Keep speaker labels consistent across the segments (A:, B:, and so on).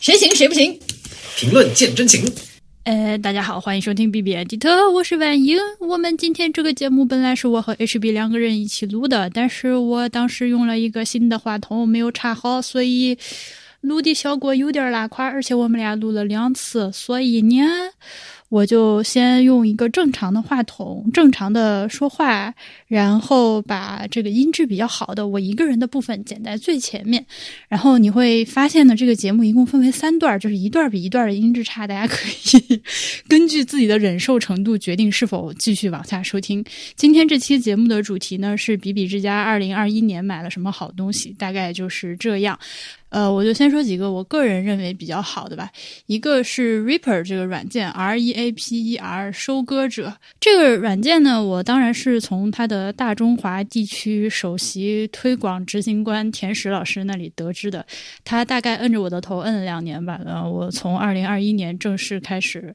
A: 谁行谁不行？
B: 评论见真情。
A: 呃，大家好，欢迎收听 B B Edit，我是婉莹。我们今天这个节目本来是我和 H B 两个人一起录的，但是我当时用了一个新的话筒，没有插好，所以录的效果有点拉胯，而且我们俩录了两次，所以呢。我就先用一个正常的话筒，正常的说话，然后把这个音质比较好的我一个人的部分剪在最前面。然后你会发现呢，这个节目一共分为三段，就是一段比一段的音质差，大家可以 根据自己的忍受程度决定是否继续往下收听。今天这期节目的主题呢是比比之家二零二一年买了什么好东西，大概就是这样。呃，我就先说几个我个人认为比较好的吧。一个是 Reaper 这个软件，R E A P E R，收割者这个软件呢，我当然是从它的大中华地区首席推广执行官田石老师那里得知的。他大概摁着我的头摁了两年吧，呃，我从二零二一年正式开始。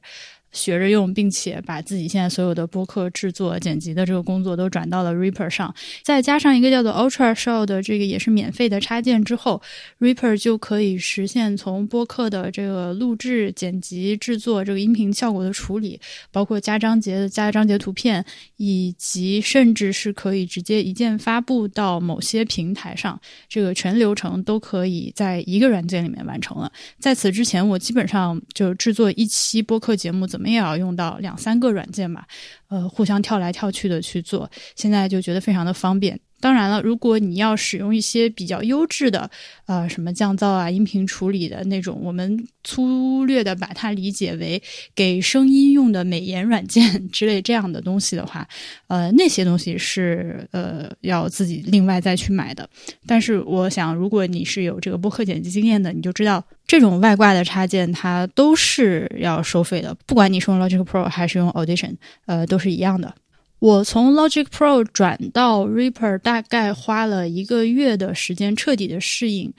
A: 学着用，并且把自己现在所有的播客制作、剪辑的这个工作都转到了 Reaper 上，再加上一个叫做 Ultra Show 的这个也是免费的插件之后，Reaper 就可以实现从播客的这个录制、剪辑、制作这个音频效果的处理，包括加章节的、加章节图片，以及甚至是可以直接一键发布到某些平台上，这个全流程都可以在一个软件里面完成了。在此之前，我基本上就制作一期播客节目怎么。我们也要用到两三个软件吧，呃，互相跳来跳去的去做，现在就觉得非常的方便。当然了，如果你要使用一些比较优质的，呃，什么降噪啊、音频处理的那种，我们粗略的把它理解为给声音用的美颜软件之类这样的东西的话，呃，那些东西是呃要自己另外再去买的。但是我想，如果你是有这个播客剪辑经验的，你就知道这种外挂的插件它都是要收费的，不管你是用 Logic Pro 还是用 Audition，呃，都是一样的。我从 Logic Pro 转到 Reaper 大概花了一个月的时间彻底的适应，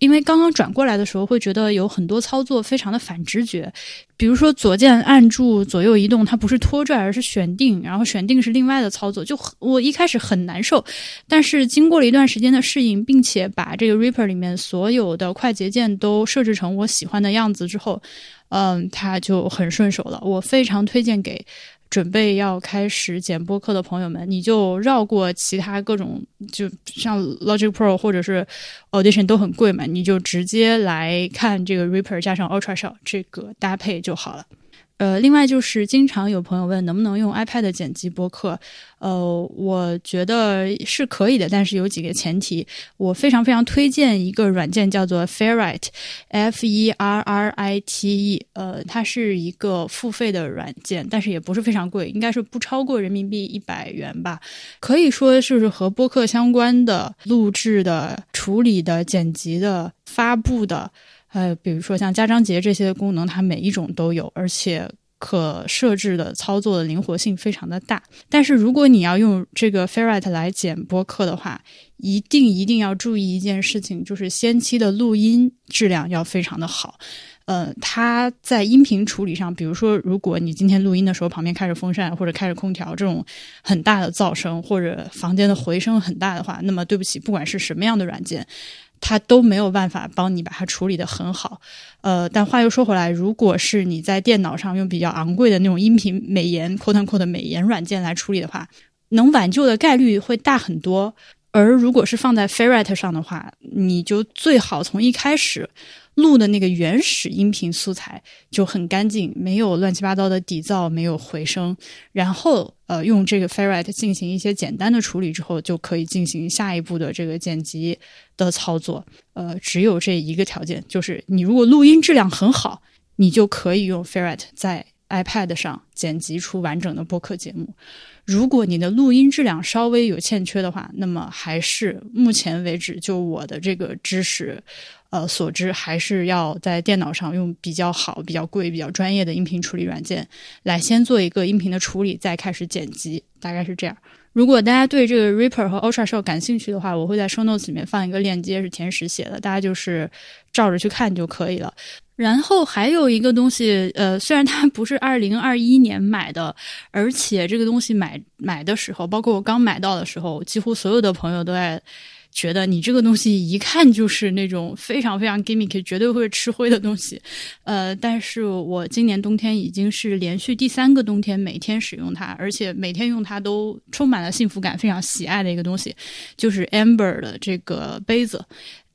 A: 因为刚刚转过来的时候会觉得有很多操作非常的反直觉，比如说左键按住左右移动，它不是拖拽而是选定，然后选定是另外的操作，就我一开始很难受，但是经过了一段时间的适应，并且把这个 Reaper 里面所有的快捷键都设置成我喜欢的样子之后，嗯，它就很顺手了。我非常推荐给。准备要开始剪播客的朋友们，你就绕过其他各种，就像 Logic Pro 或者是 Audition 都很贵嘛，你就直接来看这个 Reaper 加上 Ultra Shot 这个搭配就好了。呃，另外就是经常有朋友问能不能用 iPad 剪辑播客，呃，我觉得是可以的，但是有几个前提。我非常非常推荐一个软件叫做 Ferrite，F E R R I T E，呃，它是一个付费的软件，但是也不是非常贵，应该是不超过人民币一百元吧。可以说就是和播客相关的录制的、处理的、剪辑的、发布的。呃，比如说像加章节这些功能，它每一种都有，而且可设置的操作的灵活性非常的大。但是如果你要用这个 Ferrite 来剪播客的话，一定一定要注意一件事情，就是先期的录音质量要非常的好。呃，它在音频处理上，比如说如果你今天录音的时候旁边开着风扇或者开着空调这种很大的噪声，或者房间的回声很大的话，那么对不起，不管是什么样的软件。它都没有办法帮你把它处理的很好，呃，但话又说回来，如果是你在电脑上用比较昂贵的那种音频美颜 quote unquote 美颜软件来处理的话，能挽救的概率会大很多。而如果是放在 Ferrite 上的话，你就最好从一开始。录的那个原始音频素材就很干净，没有乱七八糟的底噪，没有回声。然后，呃，用这个 Ferrite 进行一些简单的处理之后，就可以进行下一步的这个剪辑的操作。呃，只有这一个条件，就是你如果录音质量很好，你就可以用 Ferrite 在 iPad 上剪辑出完整的播客节目。如果你的录音质量稍微有欠缺的话，那么还是目前为止就我的这个知识。呃，所知还是要在电脑上用比较好、比较贵、比较专业的音频处理软件来先做一个音频的处理，再开始剪辑，大概是这样。如果大家对这个 Reaper 和 Ultra Show 感兴趣的话，我会在 Show Notes 里面放一个链接，是田石写的，大家就是照着去看就可以了。然后还有一个东西，呃，虽然它不是二零二一年买的，而且这个东西买买的时候，包括我刚买到的时候，几乎所有的朋友都在。觉得你这个东西一看就是那种非常非常 gimmick，绝对会吃灰的东西。呃，但是我今年冬天已经是连续第三个冬天每天使用它，而且每天用它都充满了幸福感，非常喜爱的一个东西，就是 Amber 的这个杯子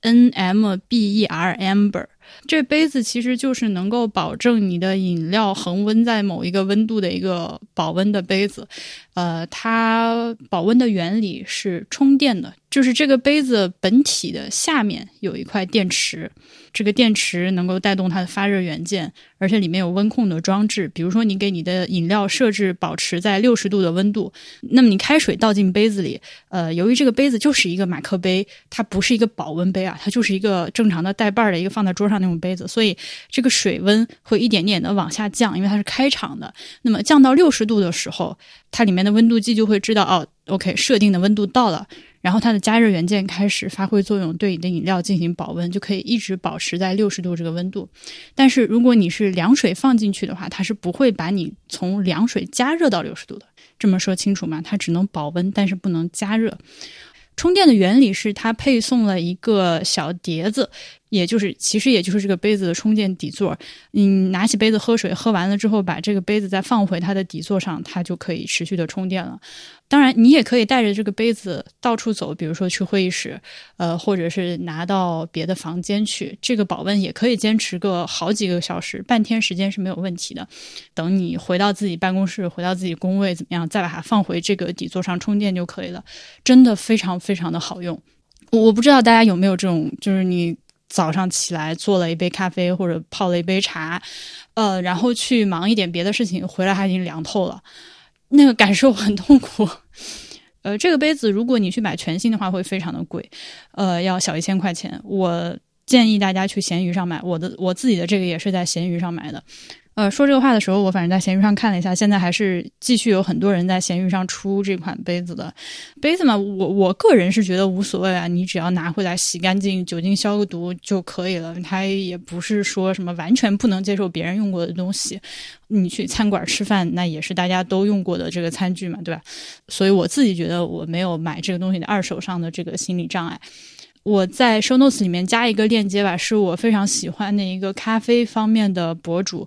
A: ，N M B E R Amber。这杯子其实就是能够保证你的饮料恒温在某一个温度的一个保温的杯子。呃，它保温的原理是充电的，就是这个杯子本体的下面有一块电池，这个电池能够带动它的发热元件，而且里面有温控的装置。比如说，你给你的饮料设置保持在六十度的温度，那么你开水倒进杯子里，呃，由于这个杯子就是一个马克杯，它不是一个保温杯啊，它就是一个正常的带把儿的一个放在桌上那种杯子，所以这个水温会一点点的往下降，因为它是开场的。那么降到六十度的时候，它里面的温度计就会知道哦，OK，设定的温度到了，然后它的加热元件开始发挥作用，对你的饮料进行保温，就可以一直保持在六十度这个温度。但是如果你是凉水放进去的话，它是不会把你从凉水加热到六十度的。这么说清楚吗？它只能保温，但是不能加热。充电的原理是它配送了一个小碟子。也就是，其实也就是这个杯子的充电底座。你拿起杯子喝水，喝完了之后，把这个杯子再放回它的底座上，它就可以持续的充电了。当然，你也可以带着这个杯子到处走，比如说去会议室，呃，或者是拿到别的房间去。这个保温也可以坚持个好几个小时，半天时间是没有问题的。等你回到自己办公室，回到自己工位怎么样，再把它放回这个底座上充电就可以了。真的非常非常的好用。我不知道大家有没有这种，就是你。早上起来做了一杯咖啡或者泡了一杯茶，呃，然后去忙一点别的事情，回来还已经凉透了，那个感受很痛苦。呃，这个杯子如果你去买全新的话，会非常的贵，呃，要小一千块钱。我建议大家去闲鱼上买，我的我自己的这个也是在闲鱼上买的。呃，说这个话的时候，我反正在闲鱼上看了一下，现在还是继续有很多人在闲鱼上出这款杯子的杯子嘛。我我个人是觉得无所谓啊，你只要拿回来洗干净，酒精消个毒就可以了。它也不是说什么完全不能接受别人用过的东西。你去餐馆吃饭，那也是大家都用过的这个餐具嘛，对吧？所以我自己觉得我没有买这个东西的二手上的这个心理障碍。我在 show notes 里面加一个链接吧，是我非常喜欢的一个咖啡方面的博主。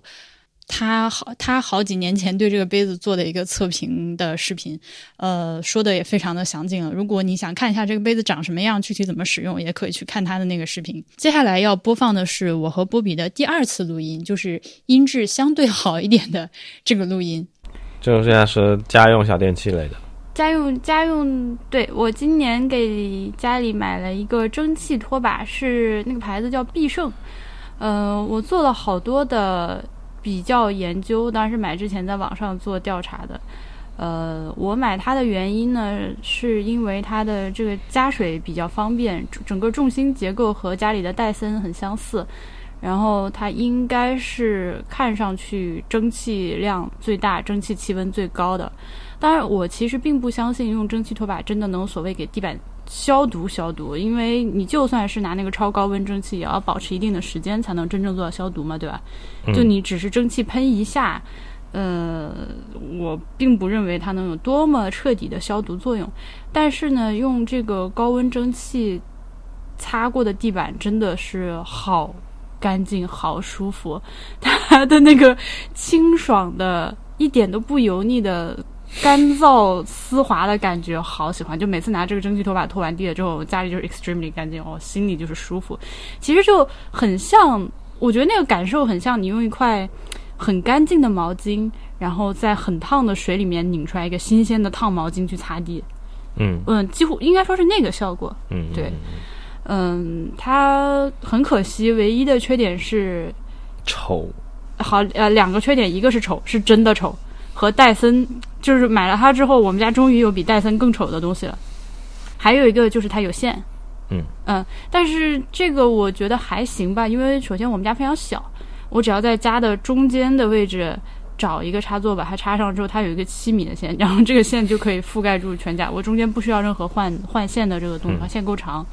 A: 他好，他好几年前对这个杯子做的一个测评的视频，呃，说的也非常的详尽了。如果你想看一下这个杯子长什么样，具体怎么使用，也可以去看他的那个视频。接下来要播放的是我和波比的第二次录音，就是音质相对好一点的这个录音。
C: 这种现在是家用小电器类的。
D: 家用家用，对我今年给家里买了一个蒸汽拖把，是那个牌子叫必胜。呃，我做了好多的。比较研究，当时买之前在网上做调查的。呃，我买它的原因呢，是因为它的这个加水比较方便，整个重心结构和家里的戴森很相似。然后它应该是看上去蒸汽量最大、蒸汽气温最高的。当然，我其实并不相信用蒸汽拖把真的能所谓给地板。消毒消毒，因为你就算是拿那个超高温蒸汽，也要保持一定的时间才能真正做到消毒嘛，对吧？就你只是蒸汽喷一下，呃，我并不认为它能有多么彻底的消毒作用。但是呢，用这个高温蒸汽擦过的地板真的是好干净、好舒服，它的那个清爽的、一点都不油腻的。干燥丝滑的感觉，好喜欢！就每次拿这个蒸汽拖把拖完地了之后，家里就是 extremely 干净哦，心里就是舒服。其实就很像，我觉得那个感受很像你用一块很干净的毛巾，然后在很烫的水里面拧出来一个新鲜的烫毛巾去擦地。
C: 嗯
D: 嗯，几乎应该说是那个效果。
C: 嗯，
D: 对。嗯，它很可惜，唯一的缺点是
C: 丑。
D: 好，呃，两个缺点，一个是丑，是真的丑。和戴森就是买了它之后，我们家终于有比戴森更丑的东西了。还有一个就是它有线，
C: 嗯
D: 嗯，但是这个我觉得还行吧，因为首先我们家非常小，我只要在家的中间的位置找一个插座把它插上之后，它有一个七米的线，然后这个线就可以覆盖住全家，我中间不需要任何换换线的这个动作，线够长。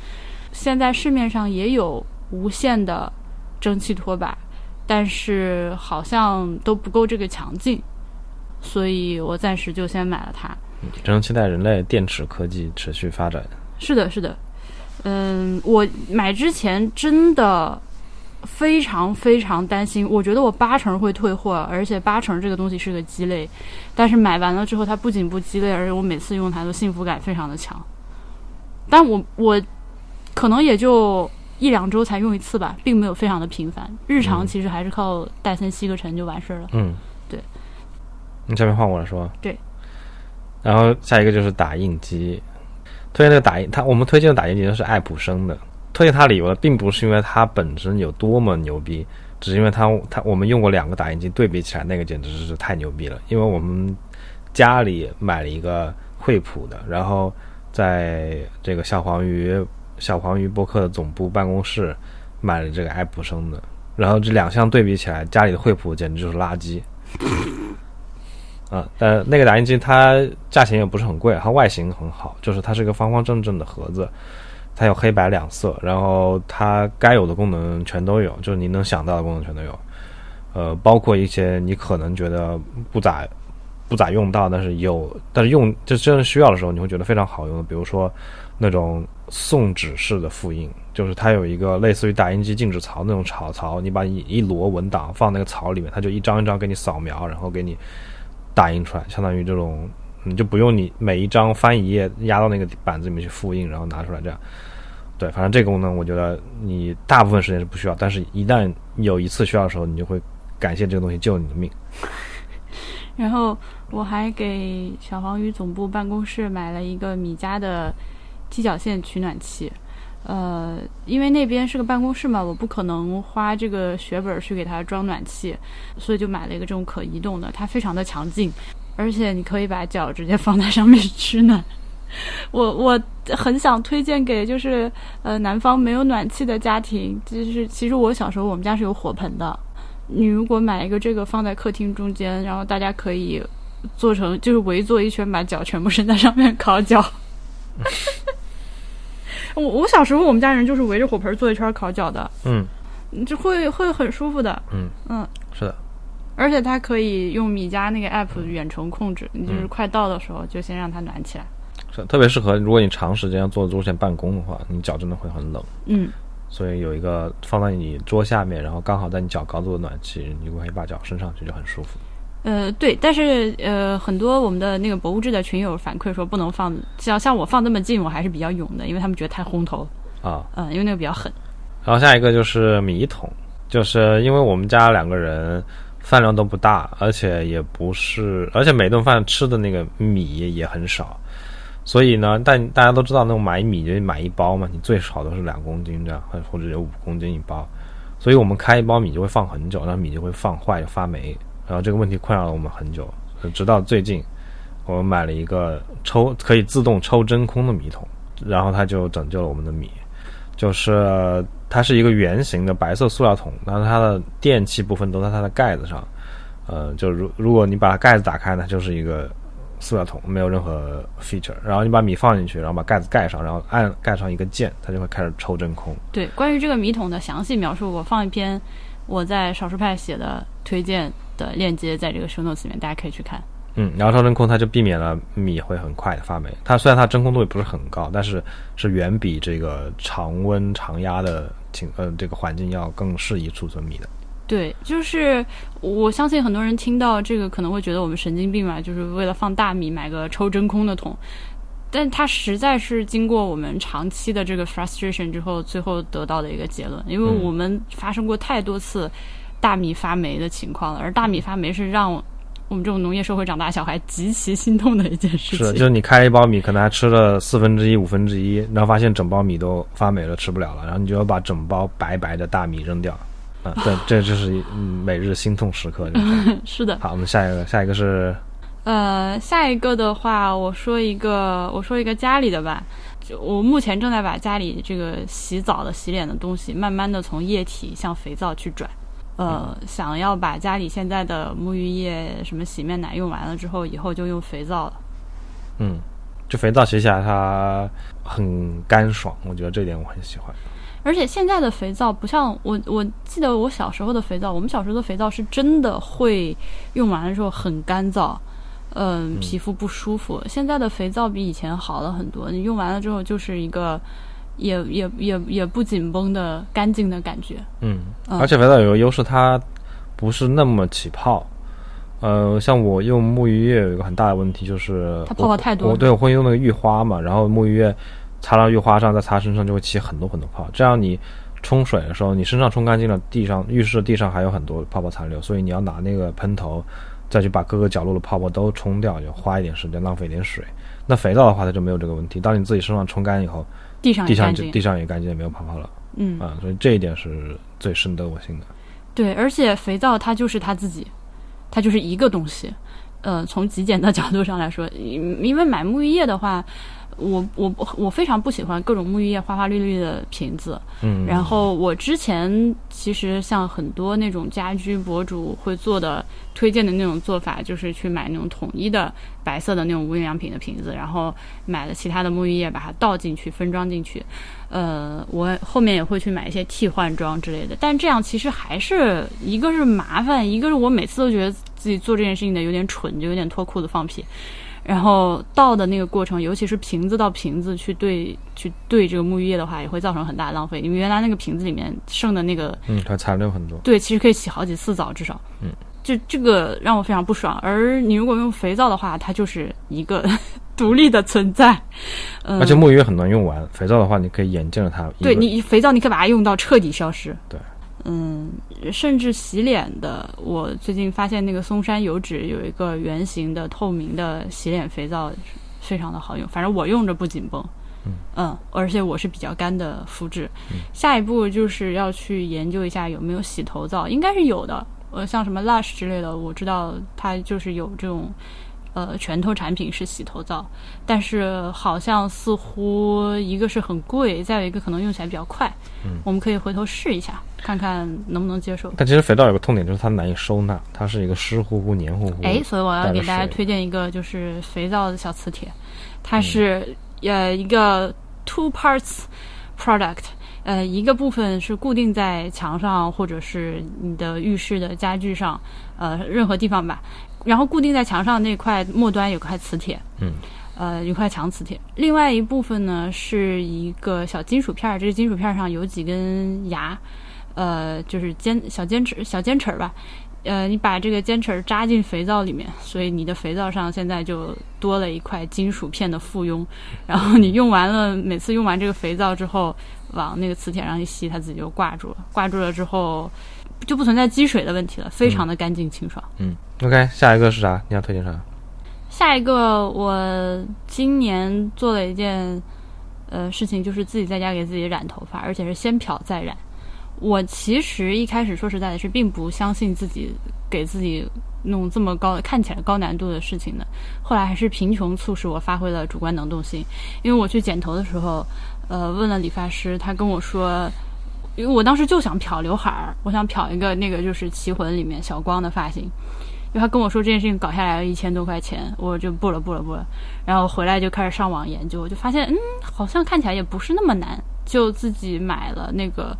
D: 现在市面上也有无线的蒸汽拖把，但是好像都不够这个强劲。所以我暂时就先买了它。
C: 只能期待人类电池科技持续发展。
D: 是的，是的。
A: 嗯，我买之前真的非常非常担心，我觉得我八成会退货，而且八成这个东西是个鸡肋。但是买完了之后，它不仅不鸡肋，而且我每次用它都幸福感非常的强。但我我可能也就一两周才用一次吧，并没有非常的频繁。日常其实还是靠戴森吸个尘就完事儿了。
C: 嗯，
A: 对。
C: 你下面换我来说。
A: 对。
C: 然后下一个就是打印机，推荐那个打印，它我们推荐的打印机都是爱普生的。推荐它理由呢，并不是因为它本身有多么牛逼，只是因为它它我们用过两个打印机对比起来，那个简直是太牛逼了。因为我们家里买了一个惠普的，然后在这个小黄鱼小黄鱼博客的总部办公室买了这个爱普生的，然后这两项对比起来，家里的惠普简直就是垃圾。啊，但那个打印机它价钱也不是很贵，它外形很好，就是它是一个方方正正的盒子，它有黑白两色，然后它该有的功能全都有，就是你能想到的功能全都有，呃，包括一些你可能觉得不咋不咋用到，但是有，但是用就真正需要的时候，你会觉得非常好用的，比如说那种送纸式的复印，就是它有一个类似于打印机静止槽那种槽槽，你把一一摞文档放那个槽里面，它就一张一张给你扫描，然后给你。打印出来，相当于这种，你就不用你每一张翻一页压到那个板子里面去复印，然后拿出来这样。对，反正这个功能我觉得你大部分时间是不需要，但是一旦有一次需要的时候，你就会感谢这个东西救你的命。
A: 然后我还给小黄鱼总部办公室买了一个米家的踢脚线取暖器。呃，因为那边是个办公室嘛，我不可能花这个血本去给它装暖气，所以就买了一个这种可移动的，它非常的强劲，而且你可以把脚直接放在上面取暖。我我很想推荐给就是呃南方没有暖气的家庭，就是其实我小时候我们家是有火盆的，你如果买一个这个放在客厅中间，然后大家可以做成就是围坐一圈，把脚全部伸在上面烤脚。我我小时候我们家人就是围着火盆坐一圈烤脚的，
C: 嗯，
A: 就会会很舒服的，
C: 嗯。
A: 嗯，
C: 是的，
A: 而且它可以用米家那个 app 远程控制，你就是快到的时候就先让它暖起来，
C: 是特别适合如果你长时间要坐桌前办公的话，你脚真的会很冷，
A: 嗯，
C: 所以有一个放在你桌下面，然后刚好在你脚高度的暖气，你就可以把脚伸上去就很舒服。
A: 呃，对，但是呃，很多我们的那个博物志的群友反馈说不能放，像像我放这么近，我还是比较勇的，因为他们觉得太轰头
C: 啊，
A: 嗯，因为那个比较狠。
C: 然后下一个就是米桶，就是因为我们家两个人饭量都不大，而且也不是，而且每顿饭吃的那个米也很少，所以呢，但大家都知道那种买米就买一包嘛，你最少都是两公斤这样，或者有五公斤一包，所以我们开一包米就会放很久，那米就会放坏发霉。然后这个问题困扰了我们很久，直到最近，我们买了一个抽可以自动抽真空的米桶，然后它就拯救了我们的米。就是它是一个圆形的白色塑料桶，然后它的电器部分都在它的盖子上。呃，就如如果你把盖子打开，它就是一个塑料桶，没有任何 feature。然后你把米放进去，然后把盖子盖上，然后按盖上一个键，它就会开始抽真空。
A: 对，关于这个米桶的详细描述，我放一篇我在少数派写的推荐。的链接在这个 show notes 里面，大家可以去看。
C: 嗯，然后超真空它就避免了米会很快的发霉。它虽然它真空度也不是很高，但是是远比这个常温常压的情呃这个环境要更适宜储存米的。
A: 对，就是我相信很多人听到这个可能会觉得我们神经病嘛，就是为了放大米买个抽真空的桶，但它实在是经过我们长期的这个 frustration 之后，最后得到的一个结论，因为我们发生过太多次。大米发霉的情况了，而大米发霉是让我们这种农业社会长大小孩极其心痛的一件事情。
C: 是，就是你开一包米，可能还吃了四分之一、五分之一，然后发现整包米都发霉了，吃不了了，然后你就要把整包白白的大米扔掉。啊，这这就是每日心痛时刻。
A: 是的。
C: 好，我们下一个，下一个是，
A: 呃，下一个的话，我说一个，我说一个家里的吧。就我目前正在把家里这个洗澡的、洗脸的东西，慢慢的从液体向肥皂去转。呃，想要把家里现在的沐浴液、什么洗面奶用完了之后，以后就用肥皂了。
C: 嗯，就肥皂洗起来它很干爽，我觉得这点我很喜欢。
A: 而且现在的肥皂不像我，我记得我小时候的肥皂，我们小时候的肥皂是真的会用完了之后很干燥，嗯，皮肤不舒服。现在的肥皂比以前好了很多，你用完了之后就是一个。也也也也不紧绷的干净的感觉。
C: 嗯，
A: 嗯
C: 而且肥皂有个优势，它不是那么起泡。呃，像我用沐浴液有一个很大的问题，就是
A: 它泡泡太多了
C: 我对我会用那个浴花嘛，然后沐浴液擦到浴花上，再擦身上就会起很多很多泡。这样你冲水的时候，你身上冲干净了，地上浴室地上还有很多泡泡残留，所以你要拿那个喷头再去把各个角落的泡泡都冲掉，就花一点时间，浪费一点水。那肥皂的话，它就没有这个问题。当你自己身上冲干以后，
A: 地上
C: 地上
A: 也干净，
C: 地上也干净，也没有泡泡了
A: 嗯，
C: 啊，所以这一点是最深得我心的。
A: 对，而且肥皂它就是它自己，它就是一个东西。呃，从极简的角度上来说，因因为买沐浴液的话，我我我非常不喜欢各种沐浴液花花绿绿的瓶子。
C: 嗯，
A: 然后我之前其实像很多那种家居博主会做的推荐的那种做法，就是去买那种统一的白色的那种无印良品的瓶子，然后买了其他的沐浴液把它倒进去分装进去。呃，我后面也会去买一些替换装之类的，但这样其实还是一个是麻烦，一个是我每次都觉得自己做这件事情的有点蠢，就有点脱裤子放屁。然后倒的那个过程，尤其是瓶子到瓶子去兑去兑这个沐浴液的话，也会造成很大的浪费。因为原来那个瓶子里面剩的那个
C: 嗯，它残留很多。
A: 对，其实可以洗好几次澡，至少。
C: 嗯，
A: 就这个让我非常不爽。而你如果用肥皂的话，它就是一个 独立的存在。嗯，
C: 而且沐浴液很难用完，肥皂的话你可以眼见着它。
A: 对你肥皂，你可以把它用到彻底消失。
C: 对，
A: 嗯，甚至洗脸的，我最近发现那个松山油脂有一个圆形的透明的洗脸肥皂，非常的好用。反正我用着不紧绷。
C: 嗯
A: 而且我是比较干的肤质。下一步就是要去研究一下有没有洗头皂，应该是有的。呃，像什么 Lush 之类的，我知道它就是有这种呃拳头产品是洗头皂，但是好像似乎一个是很贵，再有一个可能用起来比较快。
C: 嗯，
A: 我们可以回头试一下，看看能不能接受。
C: 但其实肥皂有个痛点，就是它难以收纳，它是一个湿乎乎、黏糊糊。
A: 哎，所以我要给大家推荐一个就是肥皂的小磁铁，它是、呃一个 two parts product，呃一个部分是固定在墙上或者是你的浴室的家具上，呃任何地方吧，然后固定在墙上那块末端有块磁铁，
C: 嗯。
A: 呃，一块强磁铁，另外一部分呢是一个小金属片儿，这个金属片儿上有几根牙，呃，就是尖小尖齿小尖齿儿吧，呃，你把这个尖齿儿扎进肥皂里面，所以你的肥皂上现在就多了一块金属片的附庸。然后你用完了，每次用完这个肥皂之后，往那个磁铁上一吸，它自己就挂住了。挂住了之后，就不存在积水的问题了，非常的干净清爽。
C: 嗯，OK，下一个是啥？你要推荐啥？
A: 下一个，我今年做了一件呃事情，就是自己在家给自己染头发，而且是先漂再染。我其实一开始说实在的是，并不相信自己给自己弄这么高、看起来高难度的事情的。后来还是贫穷促使我发挥了主观能动性，因为我去剪头的时候，呃，问了理发师，他跟我说，因为我当时就想漂刘海儿，我想漂一个那个就是《棋魂》里面小光的发型。因为他跟我说这件事情搞下来要一千多块钱，我就不了不了不了，然后回来就开始上网研究，我就发现嗯，好像看起来也不是那么难，就自己买了那个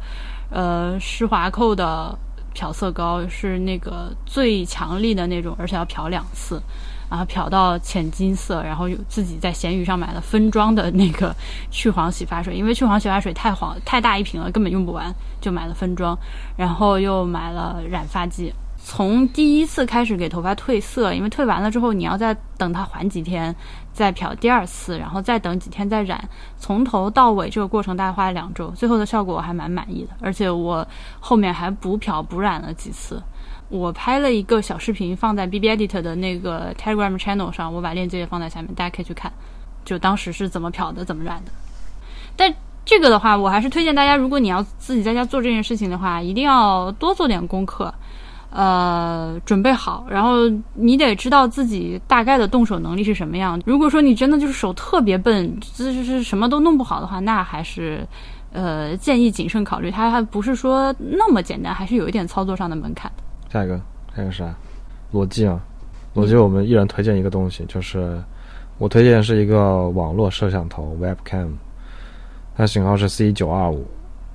A: 呃施华蔻的漂色膏，是那个最强力的那种，而且要漂两次，然后漂到浅金色，然后又自己在闲鱼上买了分装的那个去黄洗发水，因为去黄洗发水太黄太大一瓶了，根本用不完，就买了分装，然后又买了染发剂。从第一次开始给头发褪色，因为褪完了之后，你要再等它缓几天，再漂第二次，然后再等几天再染，从头到尾这个过程大概花了两周，最后的效果我还蛮满意的，而且我后面还补漂补染了几次。我拍了一个小视频放在 B B Edit 的那个 Telegram channel 上，我把链接也放在下面，大家可以去看，就当时是怎么漂的，怎么染的。但这个的话，我还是推荐大家，如果你要自己在家做这件事情的话，一定要多做点功课。呃，准备好，然后你得知道自己大概的动手能力是什么样。如果说你真的就是手特别笨，这就是什么都弄不好的话，那还是呃建议谨慎考虑。它还不是说那么简单，还是有一点操作上的门槛。
C: 下一个，下一个啥？逻辑啊，逻辑我们一人推荐一个东西，就是我推荐是一个网络摄像头 Webcam，它型号是 C 九二五。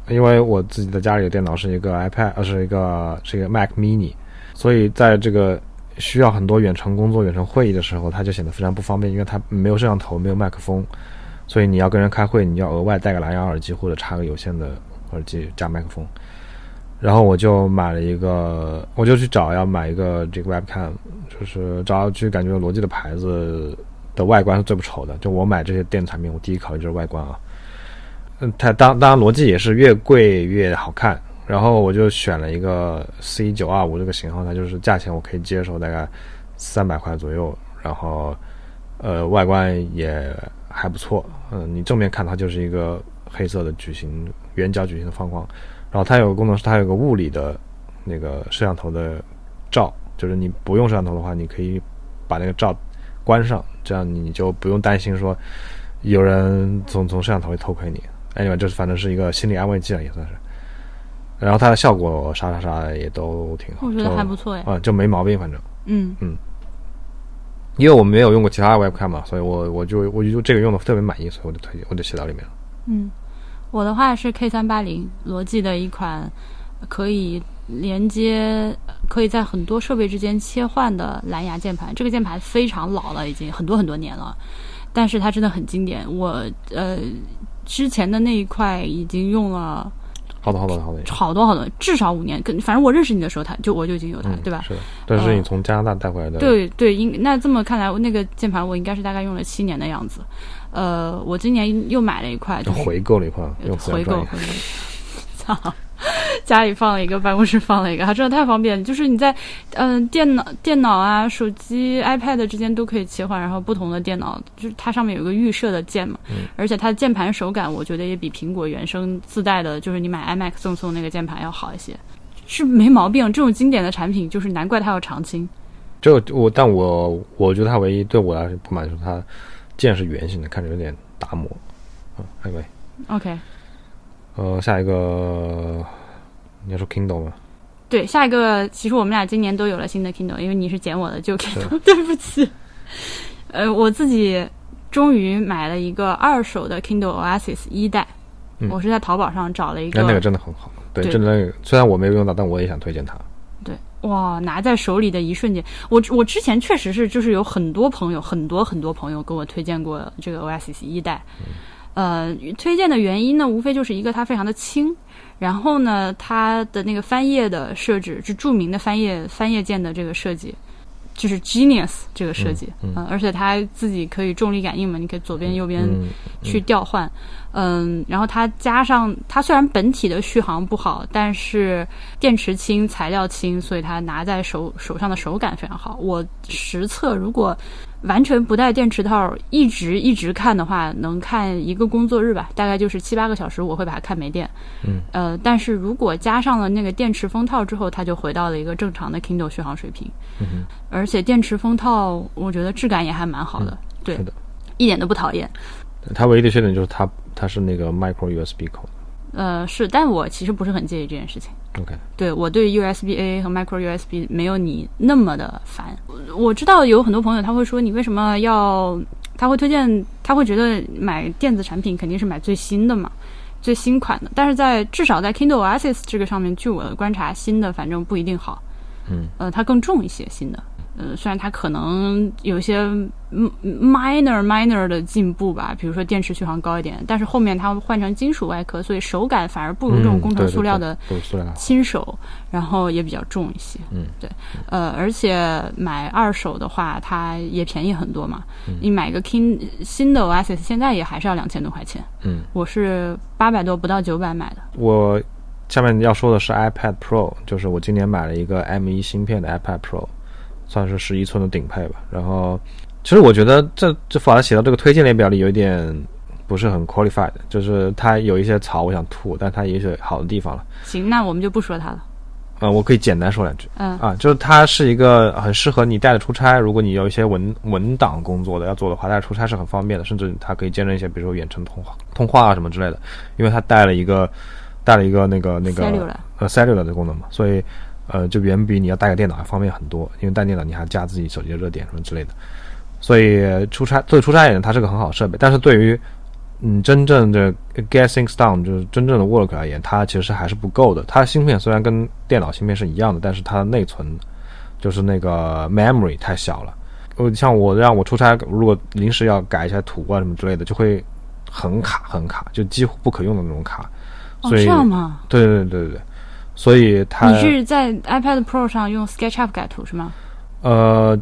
C: 因为我自己的家里的电脑是一个 iPad，呃，是一个是一个 Mac Mini，所以在这个需要很多远程工作、远程会议的时候，它就显得非常不方便，因为它没有摄像头，没有麦克风。所以你要跟人开会，你要额外带个蓝牙耳机或者插个有线的耳机加麦克风。然后我就买了一个，我就去找要买一个这个 Webcam，就是找去感觉罗技的牌子的外观是最不丑的。就我买这些电子产品，我第一考虑就是外观啊。嗯，它当当然逻辑也是越贵越好看。然后我就选了一个 C 九二五这个型号，它就是价钱我可以接受，大概三百块左右。然后呃，外观也还不错。嗯，你正面看它就是一个黑色的矩形圆角矩形的方框。然后它有个功能是它有个物理的那个摄像头的罩，就是你不用摄像头的话，你可以把那个罩关上，这样你就不用担心说有人从从摄像头里偷窥你。Anyway，就是反正是一一个心理安慰剂了，也算是。然后它的效果啥啥啥也都挺好，
A: 我觉得还不错哎，
C: 啊，就没毛病，反正，
A: 嗯
C: 嗯，因为我没有用过其他 Webcam 嘛，所以我我就我就这个用的特别满意，所以我就推荐，我就写到里面了。
A: 嗯，我的话是 K 三八零罗技的一款可以连接，可以在很多设备之间切换的蓝牙键盘。这个键盘非常老了，已经很多很多年了，但是它真的很经典。我呃之前的那一块已经用了。
C: 好多好多好多，
A: 好多好多，至少五年。跟反正我认识你的时候，他就我就已经有它，对吧？
C: 是的，这是你从加拿大带回来的。
A: 对对，应那这么看来，那个键盘我应该是大概用了七年的样子。呃，我今年又买了一块，就
C: 回购了一块，回购
A: 回购。操！家里放了一个，办公室放了一个，它真的太方便。就是你在嗯电脑、电脑啊、手机、iPad 之间都可以切换，然后不同的电脑，就是它上面有一个预设的键嘛。
C: 嗯。
A: 而且它的键盘手感，我觉得也比苹果原生自带的，就是你买 iMac 赠送那个键盘要好一些，是没毛病。这种经典的产品，就是难怪它要长青。
C: 就我，但我我觉得它唯一对我来说不满就是它键是圆形的，看着有点打磨。嗯，Anyway。
A: OK。
C: 呃，下一个你要说 Kindle 吗？
A: 对，下一个其实我们俩今年都有了新的 Kindle，因为你是捡我的旧 Kindle，对不起。呃，我自己终于买了一个二手的 Kindle Oasis 一代，我是在淘宝上找了一个，
C: 那那个真的很好，对，真的虽然我没有用到，但我也想推荐它。
A: 对，哇，拿在手里的一瞬间，我我之前确实是就是有很多朋友，很多很多朋友跟我推荐过这个 Oasis 一代。呃，推荐的原因呢，无非就是一个它非常的轻，然后呢，它的那个翻页的设置是著名的翻页翻页键的这个设计，就是 Genius 这个设计，
C: 嗯，
A: 而且它自己可以重力感应嘛，你可以左边右边去调换，嗯，然后它加上它虽然本体的续航不好，但是电池轻，材料轻，所以它拿在手手上的手感非常好。我实测如果。完全不带电池套，一直一直看的话，能看一个工作日吧，大概就是七八个小时，我会把它看没电。
C: 嗯，
A: 呃，但是如果加上了那个电池封套之后，它就回到了一个正常的 Kindle 续航水平。
C: 嗯
A: 而且电池封套，我觉得质感也还蛮好的，对，一点都不讨厌。
C: 它唯一的缺点就是它它是那个 Micro USB 口。
A: 呃，是，但我其实不是很介意这件事情。
C: OK，
A: 对我对 USB A 和 Micro USB 没有你那么的烦。我知道有很多朋友他会说你为什么要，他会推荐，他会觉得买电子产品肯定是买最新的嘛，最新款的。但是在至少在 Kindle Oasis 这个上面，据我的观察，新的反正不一定好。
C: 嗯，
A: 呃，它更重一些，新的。呃，虽然它可能有些 minor minor 的进步吧，比如说电池续航高一点，但是后面它换成金属外壳，所以手感反而不如这种工程塑料的轻手，然后也比较重一些。
C: 嗯，
A: 对，呃，而且买二手的话，它也便宜很多嘛。你买个 King 新的 Oasis，现在也还是要两千多块钱。
C: 嗯，
A: 我是八百多，不到九百买的。
C: 我下面要说的是 iPad Pro，就是我今年买了一个 M1 芯片的 iPad Pro。算是十一寸的顶配吧。然后，其实我觉得这这反而写到这个推荐列表里有一点不是很 qualified，就是它有一些槽我想吐，但它也许好的地方了。
A: 行，那我们就不说它了。
C: 呃，我可以简单说两句。
A: 嗯
C: 啊，就是它是一个很适合你带着出差，如果你有一些文文档工作的要做的话，带着出差是很方便的。甚至它可以兼任一些，比如说远程通话、通话啊什么之类的，因为它带了一个带了一个那个那个呃 cellular 的功能嘛，所以。呃，就远比你要带个电脑要方便很多，因为带电脑你还加自己手机的热点什么之类的，所以出差作为出差人，它是个很好的设备。但是对于嗯真正的 get things done，就是真正的 work 而言，它其实还是不够的。它芯片虽然跟电脑芯片是一样的，但是它的内存就是那个 memory 太小了。我，像我让我出差，如果临时要改一下图啊什么之类的，就会很卡很卡，就几乎不可用的那种卡。
D: 哦，
C: 所以
D: 这样吗？
C: 对对对对对，所以它
D: 你是在 iPad Pro 上用 SketchUp 改图是吗？
C: 呃，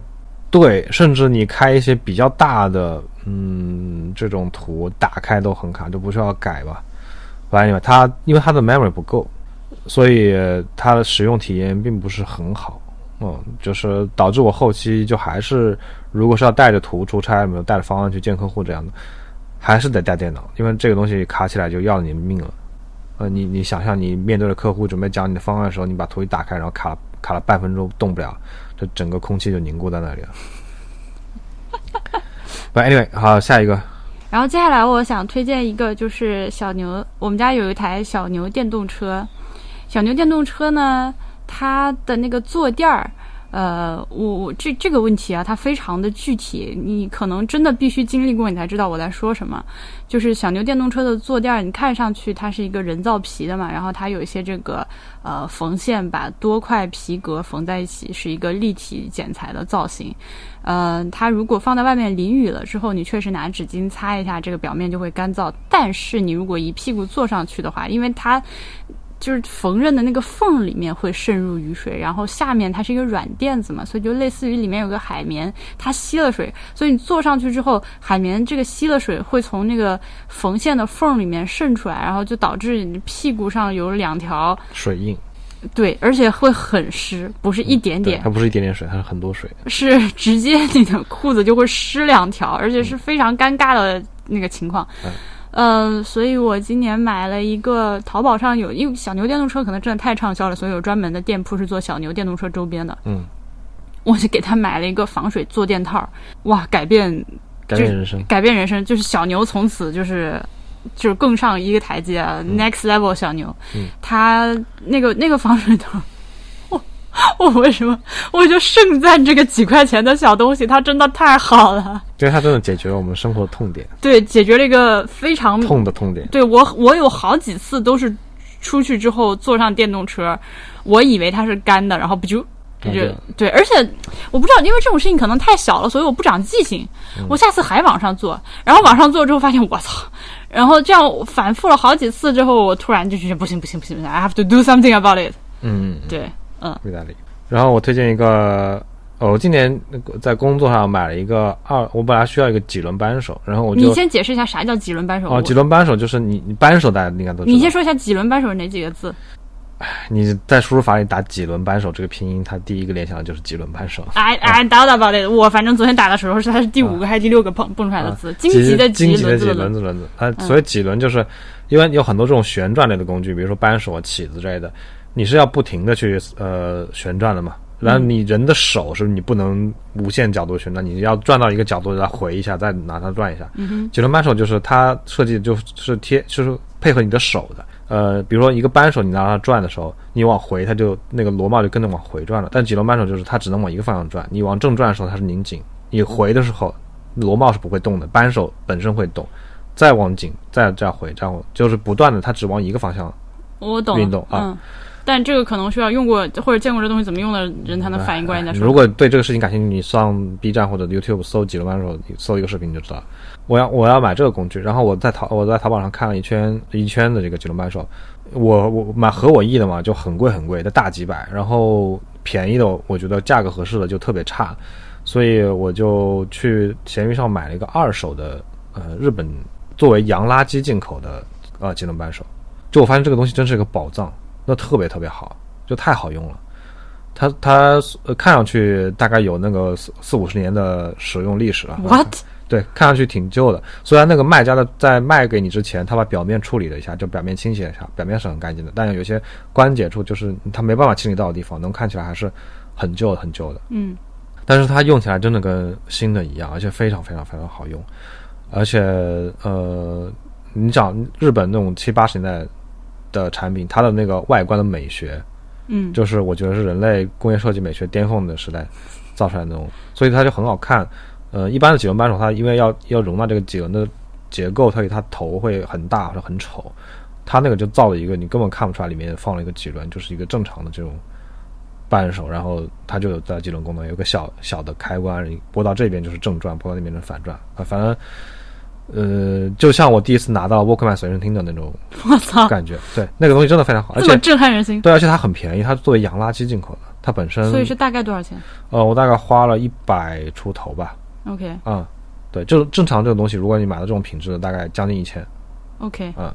C: 对，甚至你开一些比较大的，嗯，这种图打开都很卡，就不需要改吧。反正它因为它的 memory 不够，所以它的使用体验并不是很好。嗯，就是导致我后期就还是，如果是要带着图出差，没有带着方案去见客户这样的，还是得带电脑，因为这个东西卡起来就要你命了。你你想象你面对着客户准备讲你的方案的时候，你把图一打开，然后卡卡了半分钟动不了，这整个空气就凝固在那里了。不，anyway，好，下一个，
D: 然后接下来我想推荐一个，就是小牛，我们家有一台小牛电动车。小牛电动车呢，它的那个坐垫儿，呃，我我这这个问题啊，它非常的具体，你可能真的必须经历过，你才知道我在说什么。就是小牛电动车的坐垫，你看上去它是一个人造皮的嘛，然后它有一些这个呃缝线，把多块皮革缝在一起，是一个立体剪裁的造型。呃，它如果放在外面淋雨了之后，你确实拿纸巾擦一下，这个表面就会干燥。但是你如果一屁股坐上去的话，因为它就是缝纫的那个缝里面会渗入雨水，然后下面它是一个软垫子嘛，所以就类似于里面有个海绵，它吸了水，所以你坐上去之后，海绵这个吸了水会从那个缝线的缝里面渗出来，然后就导致你屁股上有两条，
C: 水印，
D: 对，而且会很湿，不是一点点，
C: 对它不是一点点水，它是很多水。
D: 是直接你的裤子就会湿两条，而且是非常尴尬的那个情况。
C: 嗯
D: 呃，所以我今年买了一个淘宝上有，因为小牛电动车可能真的太畅销了，所以有专门的店铺是做小牛电动车周边的。
C: 嗯，
D: 我就给他买了一个防水坐垫套，哇，改变
C: 改变人生。
D: 改变人生，就是小牛从此就是就是更上一个台阶啊、n e x t level 小牛。
C: 嗯
D: 它那个那个防水套，我 我为什么我就盛赞这个几块钱的小东西，它真的太好了，
C: 因为它真的解决了我们生活的痛点，
D: 对，解决了一个非常
C: 痛的痛点。
D: 对我，我有好几次都是出去之后坐上电动车，我以为它是干的，然后不就。就
C: 对
D: 对，而且我不知道，因为这种事情可能太小了，所以我不长记性。我下次还往上坐，然后往上坐之后发现我操，然后这样反复了好几次之后，我突然就觉得不行不行不行不行，I have to do something about it。
C: 嗯，
D: 对，嗯，
C: 意大利。然后我推荐一个，哦，我今年在工作上买了一个二，我本来需要一个几轮扳手，然后我就
D: 你先解释一下啥叫几轮扳手。
C: 哦，几轮扳手就是你你扳手大家应该都知道。
D: 你先说一下几轮扳手是哪几个字？
C: 你在输入法里打几轮扳手这个拼音，它第一个联想的就是几轮扳手。
D: I doubt about it。我反正昨天打的时候是它是第五个还是第六个蹦蹦出来的字？荆棘的，
C: 荆棘的棘，
D: 轮子轮。
C: 子轮子。它所以几轮就是，因为有很多这种旋转类的工具，比如说扳手啊、起子之类的，你是要不停的去呃旋转的嘛。然后你人的手是不是你不能无限角度旋转，你要转到一个角度再回一下，再拿它转一下。
D: 嗯
C: 几轮扳手就是它设计的就是贴，就是配合你的手的。呃，比如说一个扳手，你拿它转的时候，你往回，它就那个螺帽就跟着往回转了。但几轮扳手就是它只能往一个方向转，你往正转的时候它是拧紧，你回的时候螺帽是不会动的，扳手本身会动，再往紧，再再回，这样就是不断的，它只往一个方向。
D: 我懂
C: 运动啊
D: 嗯，但这个可能需要用过或者见过这东西怎么用的人才能反应过来你在说。
C: 如果对这个事情感兴趣，你上 B 站或者 YouTube 搜几轮扳手，搜一个视频你就知道了。我要我要买这个工具，然后我在淘我在淘宝上看了一圈一圈的这个几轮扳手，我我买合我意的嘛，就很贵很贵的大几百，然后便宜的我觉得价格合适的就特别差，所以我就去闲鱼上买了一个二手的呃日本作为洋垃圾进口的呃几轮扳手，就我发现这个东西真是一个宝藏，那特别特别好，就太好用了。它它呃看上去大概有那个四四五十年的使用历史了。
D: What？
C: 对，看上去挺旧的。虽然那个卖家的在卖给你之前，他把表面处理了一下，就表面清洗了一下，表面是很干净的，但有些关节处就是他没办法清理到的地方，能看起来还是很旧很旧的。
D: 嗯，
C: 但是它用起来真的跟新的一样，而且非常非常非常好用。而且呃，你讲日本那种七八十年代的产品，它的那个外观的美学，
D: 嗯，
C: 就是我觉得是人类工业设计美学巅峰的时代造出来的那种，所以它就很好看。呃，一般的几轮扳手，它因为要要容纳这个几轮的结构，所以它头会很大或者很丑。它那个就造了一个你根本看不出来里面放了一个几轮，就是一个正常的这种扳手，然后它就有带几轮功能，有个小小的开关，拨到这边就是正转，拨到那边是反转啊。反正呃，就像我第一次拿到 Walkman 随身听的那种
D: 我操，
C: 感觉，对，那个东西真的非常好，而且
D: 震撼人心。
C: 对，而且它很便宜，它作为洋垃圾进口的，它本身
D: 所以是大概多少钱？
C: 呃，我大概花了一百出头吧
D: ，？OK。
C: 嗯，对，就正常这种东西，如果你买到这种品质的，大概将近一千
D: ，OK，嗯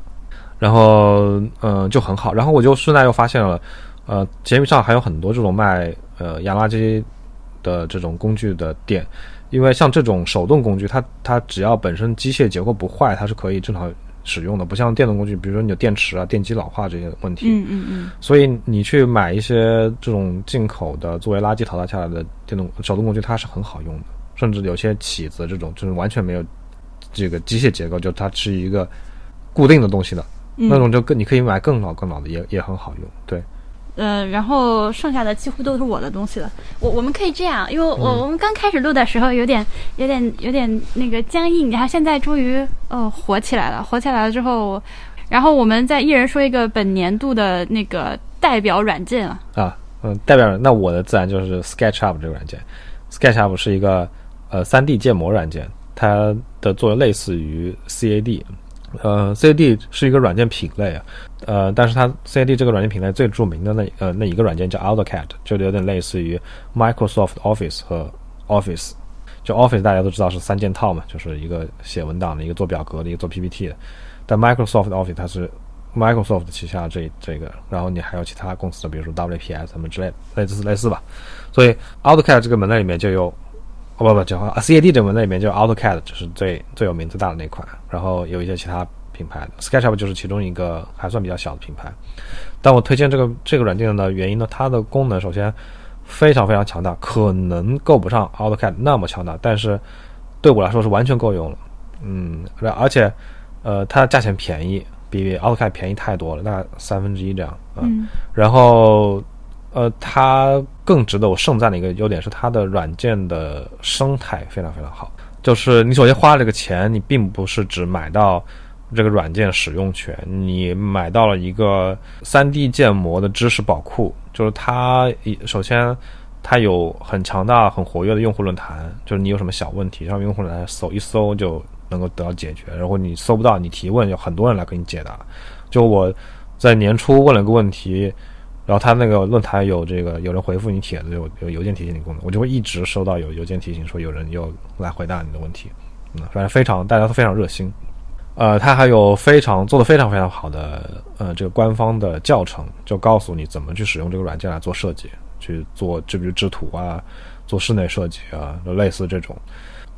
C: 然后呃就很好，然后我就顺带又发现了，呃，节目上还有很多这种卖呃洋垃圾的这种工具的店，因为像这种手动工具，它它只要本身机械结构不坏，它是可以正常使用的，不像电动工具，比如说你有电池啊、电机老化这些问题，
D: 嗯嗯嗯，
C: 所以你去买一些这种进口的作为垃圾淘汰下来的电动手动工具，它是很好用的，甚至有些起子这种就是完全没有这个机械结构，就它是一个固定的东西的、
D: 嗯。
C: 那种，就更你可以买更老更老的，也也很好用。对，
D: 呃，然后剩下的几乎都是我的东西了。我我们可以这样，因为我、
C: 嗯
D: 我们刚开始录的时候有点有点有点那个僵硬，然后现在终于呃火起来了，火起来了之后，然后我们再一人说一个本年度的那个代表软件啊。
C: 啊，嗯，代表那我的自然就是 SketchUp 这个软件。SketchUp 是一个呃 3D 建模软件，它的作用类似于 CAD。呃，CAD 是一个软件品类啊，呃，但是它 CAD 这个软件品类最著名的那呃那一个软件叫 AutoCAD，就有点类似于 Microsoft Office 和 Office。就 Office 大家都知道是三件套嘛，就是一个写文档的，一个做表格的，一个做 PPT 的。但 Microsoft Office 它是 Microsoft 旗下这这个，然后你还有其他公司的，比如说 WPS 什么之类的，类似类似吧。所以 AutoCAD 这个门类里面就有，哦不不，叫啊 CAD 这个门类里面就是 AutoCAD，就是最最有名最大的那款，然后有一些其他品牌的 SketchUp 就是其中一个还算比较小的品牌。但我推荐这个这个软件的原因呢，它的功能首先非常非常强大，可能够不上 AutoCAD 那么强大，但是对我来说是完全够用了。嗯，而且呃，它的价钱便宜，比 AutoCAD 便宜太多了，大概三分之一这样。
D: 嗯
C: 然后呃，它更值得我盛赞的一个优点是它的软件的生态非常非常好。就是你首先花这个钱，你并不是只买到这个软件使用权，你买到了一个 3D 建模的知识宝库，就是它首先。它有很强大、很活跃的用户论坛，就是你有什么小问题，上面用户来搜一搜就能够得到解决。然后你搜不到，你提问有很多人来给你解答。就我在年初问了个问题，然后他那个论坛有这个有人回复你帖子，有有邮件提醒你功能，我就会一直收到有邮件提醒说有人又来回答你的问题。嗯，反正非常大家都非常热心。呃，他还有非常做的非常非常好的呃这个官方的教程，就告诉你怎么去使用这个软件来做设计，去做就比如制图啊，做室内设计啊，就类似这种。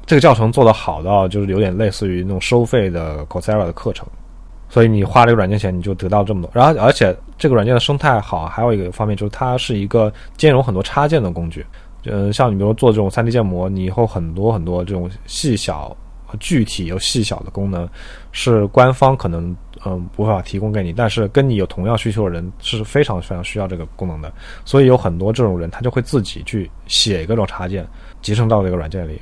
C: 这个教程做得好到就是有点类似于那种收费的 Coursera 的课程，所以你花这个软件钱，你就得到这么多。然后而且这个软件的生态好，还有一个方面就是它是一个兼容很多插件的工具。嗯，像你比如说做这种 3D 建模，你以后很多很多这种细小、具体又细小的功能，是官方可能嗯、无法提供给你，但是跟你有同样需求的人是非常非常需要这个功能的。所以有很多这种人，他就会自己去写一个这种插件，集成到这个软件里。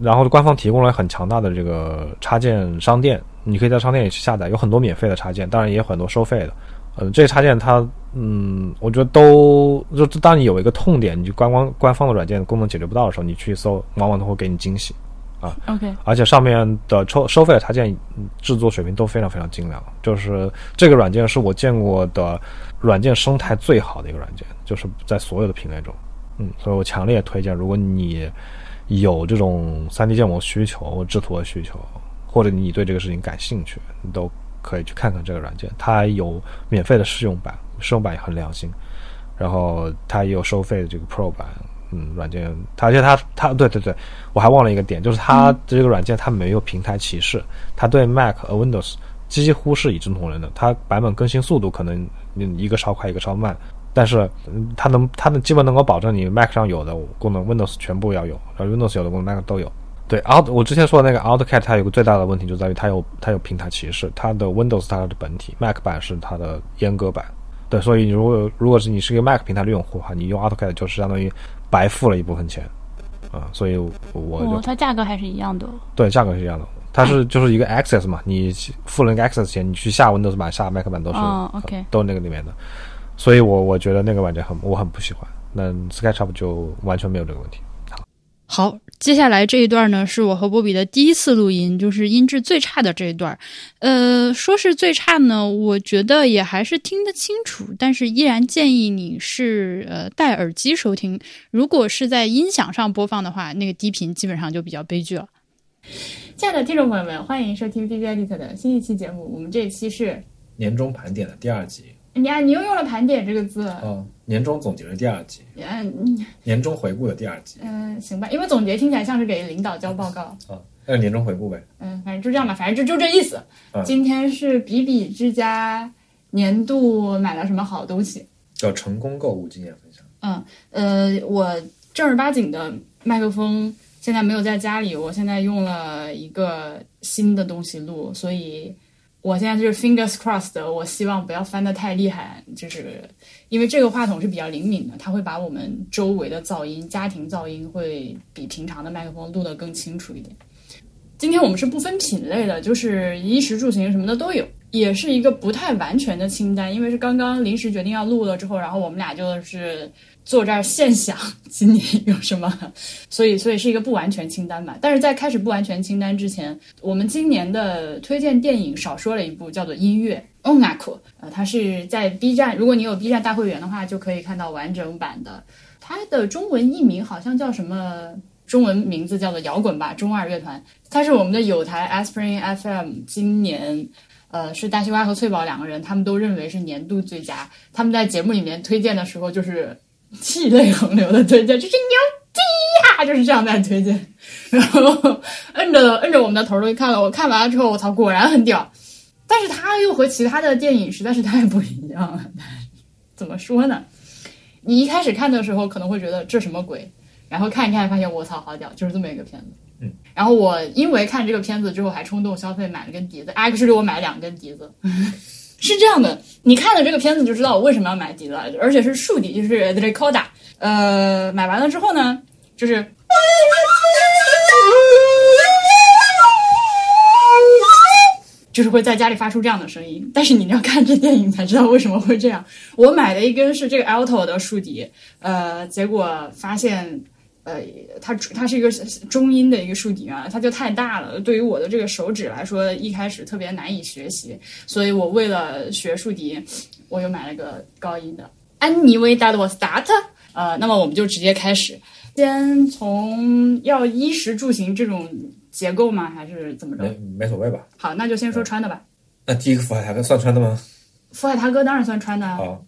C: 然后官方提供了很强大的这个插件商店，你可以在商店里去下载，有很多免费的插件，当然也有很多收费的。嗯，这些插件它，嗯，我觉得都就当你有一个痛点，你就官方官方的软件功能解决不到的时候，你去搜，往往都会给你惊喜啊。
D: ，OK，
C: 而且上面的收收费的插件嗯制作水平都非常非常精良，就是这个软件是我见过的软件生态最好的一个软件，就是在所有的品类中，嗯，所以我强烈推荐，如果你有这种 3D 建模需求或制图的需求，或者你对这个事情感兴趣，你都可以去看看这个软件，它有免费的试用版，试用版也很良心，然后它也有收费的这个 Pro 版。嗯，软件它而且它它对对对，我还忘了一个点，就是它这个软件它没有平台歧视，它对 Mac 和 Windows 几乎是一视同仁的。它版本更新速度可能嗯一个稍快一个稍慢，但是它能它能基本能够保证你 Mac 上有的功能 Windows 全部要有，然后 Windows 有的功能 Mac 都有。对，Out 我之前说的那个 AutoCAD 它有个最大的问题就在于它有它有平台歧视，它的 Windows 它的本体，Mac 版是它的阉割版。对，所以如果如果是你是一个 Mac 平台的用户的话，你用 AutoCAD 就是相当于白付了一部分钱啊、所以我就、
D: 哦，它价格还是一样的哦。
C: 对价格是一样的，它是就是一个 Access 嘛，你付了那个 Access 钱，你去下 Windows 版、下 Mac 版都是、
D: 哦，OK
C: 都那个里面的，所以我我觉得那个软件很我很不喜欢。那 SketchUp 就完全没有这个问题。
A: 好，接下来这一段呢，是我和波比的第一次录音，就是音质最差的这一段。呃，说是最差呢，我觉得也还是听得清楚，但是依然建议你是呃戴耳机收听。如果是在音响上播放的话，那个低频基本上就比较悲剧了。亲爱的听众朋友们，欢迎收听 B B Edit 的新一期节目。我们这一期是
C: 年终盘点的第二集。
A: 你啊，你又用了“盘点”这个字。
C: 哦，年终总结的第二集。
A: 嗯，
C: 年终回顾的第二集。
A: 嗯，行吧，因为总结听起来像是给领导交报告。
C: 啊，那年终回顾呗。
A: 嗯，反正就这样吧，反正就就这意思。
C: 嗯
A: 今天是比比之家年度买了什么好东西？
C: 叫成功购物经验分享。
A: 嗯，呃，我正儿八经的麦克风现在没有在家里，我现在用了一个新的东西录，所以我现在就是 fingers crossed，我希望不要翻得太厉害，就是因为这个话筒是比较灵敏的，它会把我们周围的噪音、家庭噪音会比平常的麦克风录得更清楚一点。今天我们是不分品类的，就是衣食住行什么的都有，也是一个不太完全的清单，因为是刚刚临时决定要录了之后，然后我们俩就是坐这儿现想今年有什么，所以所以是一个不完全清单吧。但是在开始不完全清单之前，我们今年的推荐电影少说了一部，叫做《音乐》音楽，呃，它是在 B 站，如果你有 B 站大会员的话，就可以看到完整版的。它的中文译名好像叫什么？中文名字叫做摇滚吧中二乐团，它是我们的友台 Aspring FM 今年呃是大西瓜和翠宝两个人，他们都认为是年度最佳。他们在节目里面推荐的时候，就是涕泪横流的推荐，就是牛逼呀、就是这样在推荐。然后摁着摁着我们的头都去看了，我看完了之后，我操，果然很屌。但是他又和其他的电影实在是太不一样了。怎么说呢？你一开始看的时候可能会觉得这什么鬼，然后看一看发现我操好屌，就是这么一个片子。
C: 嗯，
A: 然后我因为看这个片子之后还冲动消费买了根笛子，actually 我买了两根笛子。是这样的，你看了这个片子就知道我为什么要买笛子了，而且是竖笛，就是 The Recorder。呃，买完了之后呢，就是。就是会在家里发出这样的声音，但是你要看这电影才知道为什么会这样。我买的一根是这个 alto 的竖笛，呃，结果发现，呃，它它是一个中音的一个竖笛啊，它就太大了，对于我的这个手指来说，一开始特别难以学习，所以我为了学竖笛，我又买了个高音的。Anyway, that was that。呃，那么我们就直接开始，先从要衣食住行这种结构吗？还是怎么着？
C: 没没所谓吧？
A: 好，那就先说穿的吧。
C: 那第一个福海塔哥算穿的吗？
A: 福海塔哥当然算穿的啊，
C: 好，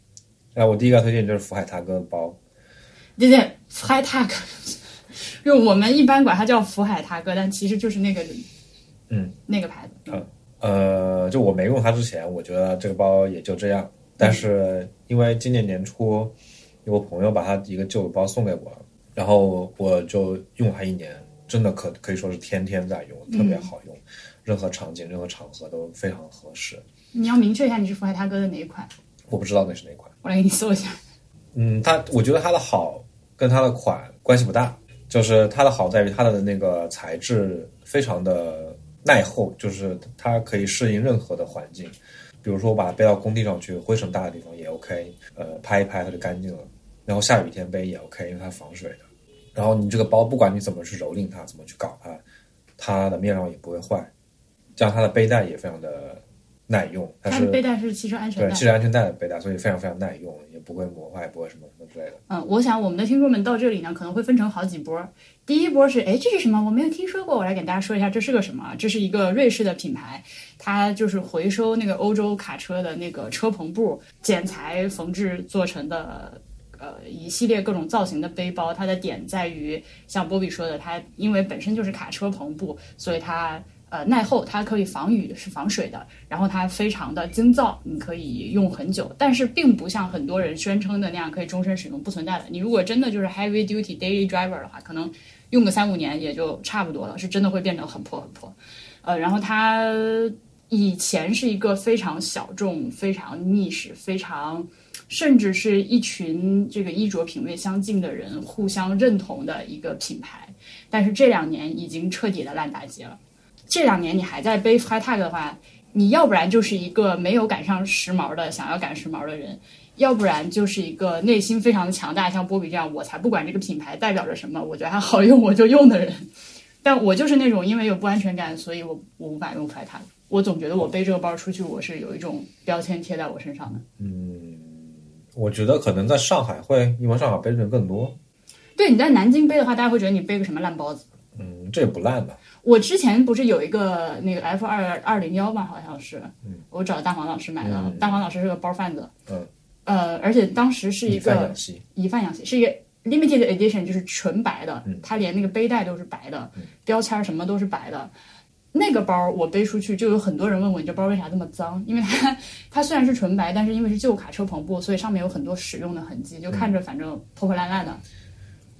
C: 那我第一个要推荐就是福海塔哥的包。
A: 对对，福海塔哥，就我们一般管它叫福海塔哥，但其实就是那个，
C: 嗯，
A: 那个牌子。
C: 呃，就我没用它之前，我觉得这个包也就这样。但是因为今年年初，有个朋友把他一个旧的包送给我，然后我就用它一年，真的可可以说是天天在用，特别好用，任何场景、任何场合都非常合适。
A: 你要明确一下你是福海塔哥的哪一款，
C: 我不知道那是哪款。
A: 我来给你搜一下。
C: 嗯，它我觉得它的好跟它的款关系不大，就是它的好在于它的那个材质非常的耐候，就是它可以适应任何的环境。比如说我把它背到工地上去，灰尘大的地方也 OK，呃，拍一拍它就干净了。然后下雨天背也 OK，因为它防水的。然后你这个包不管你怎么去蹂躏它，怎么去搞它，它的面料也不会坏。这样它的背带也非常的耐用，但
A: 它
C: 是
A: 的背带是汽车安全带
C: 对汽。车安全带的背带，所以非常非常耐用，也不会磨坏，不会什么什么之类的。
A: 嗯，我想我们的听众们到这里呢，可能会分成好几波。第一波是，哎，这是什么？我没有听说过。我来给大家说一下，这是个什么？这是一个瑞士的品牌，它就是回收那个欧洲卡车的那个车篷布，剪裁缝制做成的。呃，一系列各种造型的背包，它的点在于，像波比说的，它因为本身就是卡车篷布，所以它呃耐厚，它可以防雨是防水的，然后它非常的经造，你可以用很久，但是并不像很多人宣称的那样可以终身使用，不存在的。你如果真的就是 heavy duty daily driver 的话，可能用个三五年也就差不多了，是真的会变得很破很破。呃，然后它以前是一个非常小众、非常逆市、非常甚至是一群这个衣着品味相近的人互相认同的一个品牌，但是这两年已经彻底的烂大街了。这两年你还在背 high tag 的话，你要不然就是一个没有赶上时髦的想要赶时髦的人，要不然就是一个内心非常的强大，像波比这样，我才不管这个品牌代表着什么，我觉得它好用我就用的人。但我就是那种因为有不安全感，所以我我无法用 f 它。我总觉得我背这个包出去，我是有一种标签贴在我身上的。
C: 嗯我觉得可能在上海会，因为上海背的人更多。
A: 对，你在南京背的话，大家会觉得你背个什么烂包子。
C: 嗯，这也不烂吧？
A: 我之前不是有一个那个 F 二二零幺吧，好像是，我找大黄老师买的。大黄老师是个包贩子，
C: 嗯，
A: 呃，而且当时是一个。以贩养吸，是一个 limited edition，就是纯白的，它连那个背带都是白的，标签儿什么都是白的。那个包我背出去，就有很多人问我，你这包为啥这么脏？因为它它虽然是纯白，但是因为是旧卡车篷布，所以上面有很多使用的痕迹，就看着反正破破烂烂的。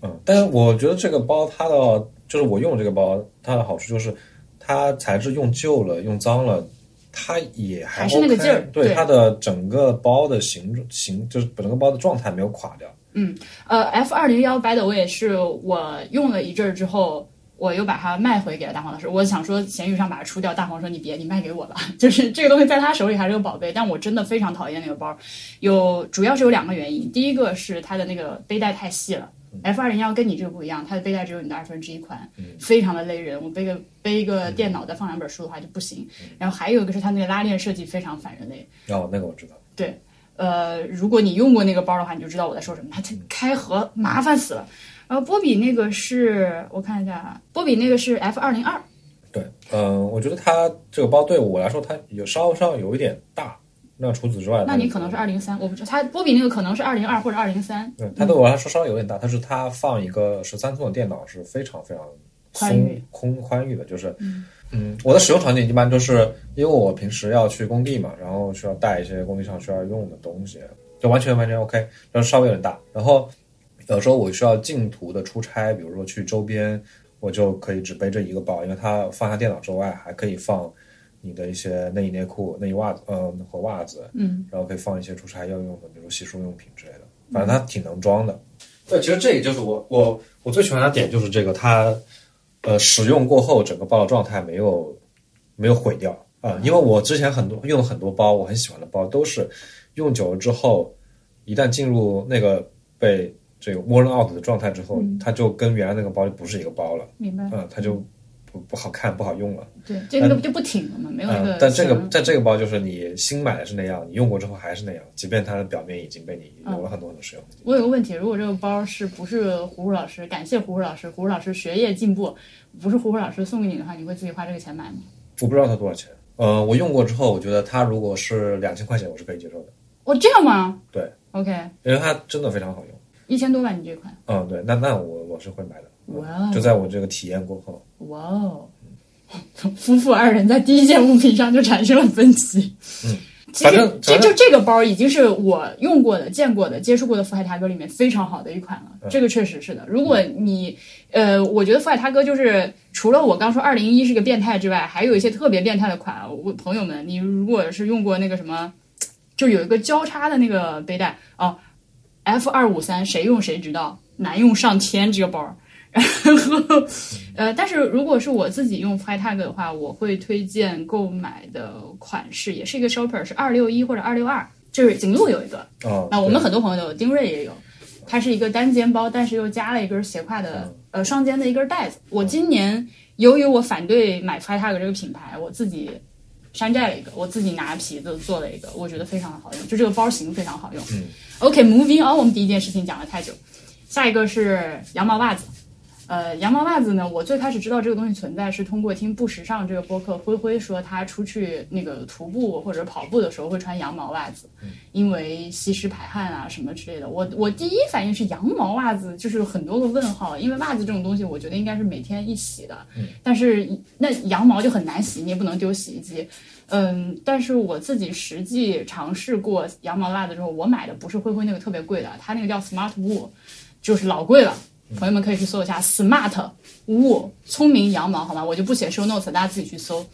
C: 嗯，但是我觉得这个包它的就是我用这个包，它的好处就是它材质用旧了、用脏了，它也还
A: 还是那个劲儿对
C: 对它的整个包的形形，就是整个包的状态没有垮掉。
A: 嗯呃，F 二零幺白的我也是，我用了一阵儿之后，我又把它卖回给了大黄老师。我想说闲鱼上把它出掉，大黄说你别，你卖给我吧。就是这个东西在他手里还是个宝贝，但我真的非常讨厌那个包，有主要是有两个原因，第一个是它的那个背带太细了。F 二零幺跟你这个不一样，它的背带只有你的二分之一宽，非常的勒人。我背个背一个电脑再放两本书的话就不行。然后还有一个是它那个拉链设计非常反人类，
C: 哦，那个我知道。
A: 对，呃，如果你用过那个包的话，你就知道我在说什么。它开合麻烦死了。然后波比那个是我看一下啊，波比那个是 F 二零二，
C: 对，嗯、我觉得它这个包对我来说，它有稍稍有一点大。那除此之外，
A: 那你可能是二零三，我不知道。它波比那个可能是二零二或者二零三，
C: 对，它对我来说稍微有点大，但是它放一个十三寸的电脑是非常非常
A: 宽裕
C: 空宽裕的，就是，嗯我的使用场景一般都是因为我平时要去工地嘛，然后需要带一些工地上需要用的东西，就完全完全 OK，但是稍微有点大，然后有时候我需要近途的出差，比如说去周边，我就可以只背这一个包，因为它放下电脑之外还可以放。你的一些内衣内裤、内衣袜子，呃，和袜子，
A: 嗯，
C: 然后可以放一些出差要用的，比如洗漱用品之类的。反正它挺能装的。对，其实这个就是我我我最喜欢的点就是这个，它呃使用过后整个包的状态没有没有毁掉啊、因为我之前很多用了很多包，我很喜欢的包都是用久了之后，一旦进入那个被这个 worn out 的状态之后，它就跟原来那个包就不是一个包了，
A: 明白？
C: 嗯、它就不不好看 不好用了。
A: 对，这个就不挺了嘛，没有那个
C: 嗯，。但这个
A: 形
C: 但这个包就是你新买的是那样，你用过之后还是那样，即便它的表面已经被你有了很多很多使用。
A: 我有个问题，如果这个包是不是胡胡老师，感谢胡胡老师，胡胡老师学业进步，不是胡胡老师送给你的话，你会自己花这个钱买吗？
C: 我不知道它多少钱。呃，我用过之后，我觉得它如果是两千块钱，我是可以接受的。
A: 哦，这样吗？
C: 对
A: ，OK，
C: 因为它真的非常好用。
A: 一千多吧，你这款。
C: 嗯，对，那那我我是会买的。嗯
A: 哇哦
C: 就在我这个体验过后，
A: 哇哦，夫妇二人在第一件物品上就产生了分歧。
C: 嗯，
A: 其实这就这个包已经是我用过的、见过的、接触过的福海他哥里面非常好的一款了。
C: 嗯
A: 这个确实是的。如果你呃，我觉得福海他哥就是除了我刚说二零一是个变态之外，还有一些特别变态的款。我朋友们，你如果是用过那个什么，就有一个交叉的那个背带哦，F 二五三，谁用谁知道，难用上千这个包。然后，呃，但是如果是我自己用 FlyTag 的话，我会推荐购买的款式也是一个 Shopper，是二六一或者二六二，就是景路有一个，
C: 哦，
A: 那我们很多朋友都有，丁锐也有，它是一个单肩包，但是又加了一根斜挎的呃双肩的一根带子。我今年由于我反对买 FlyTag 这个品牌，我自己山寨了一个，我自己拿皮子做了一个，我觉得非常的好用，就这个包型非常好用。
C: 嗯
A: ，OK，moving、on，我们第一件事情讲了太久，下一个是羊毛袜子。呃，羊毛袜子呢，我最开始知道这个东西存在是通过听不时尚这个播客，灰灰说他出去那个徒步或者跑步的时候会穿羊毛袜子，因为吸湿排汗啊什么之类的。我我第一反应是羊毛袜子，就是很多个问号，因为袜子这种东西，我觉得应该是每天一洗的，但是那羊毛就很难洗，你也不能丢洗衣机。嗯，但是我自己实际尝试过羊毛袜子之后，我买的不是灰灰那个特别贵的，它那个叫 Smart Wool，就是老贵了。朋友们可以去搜一下 Smart Wool，聪明羊毛，好吗？我就不写 show notes，大家自己去搜。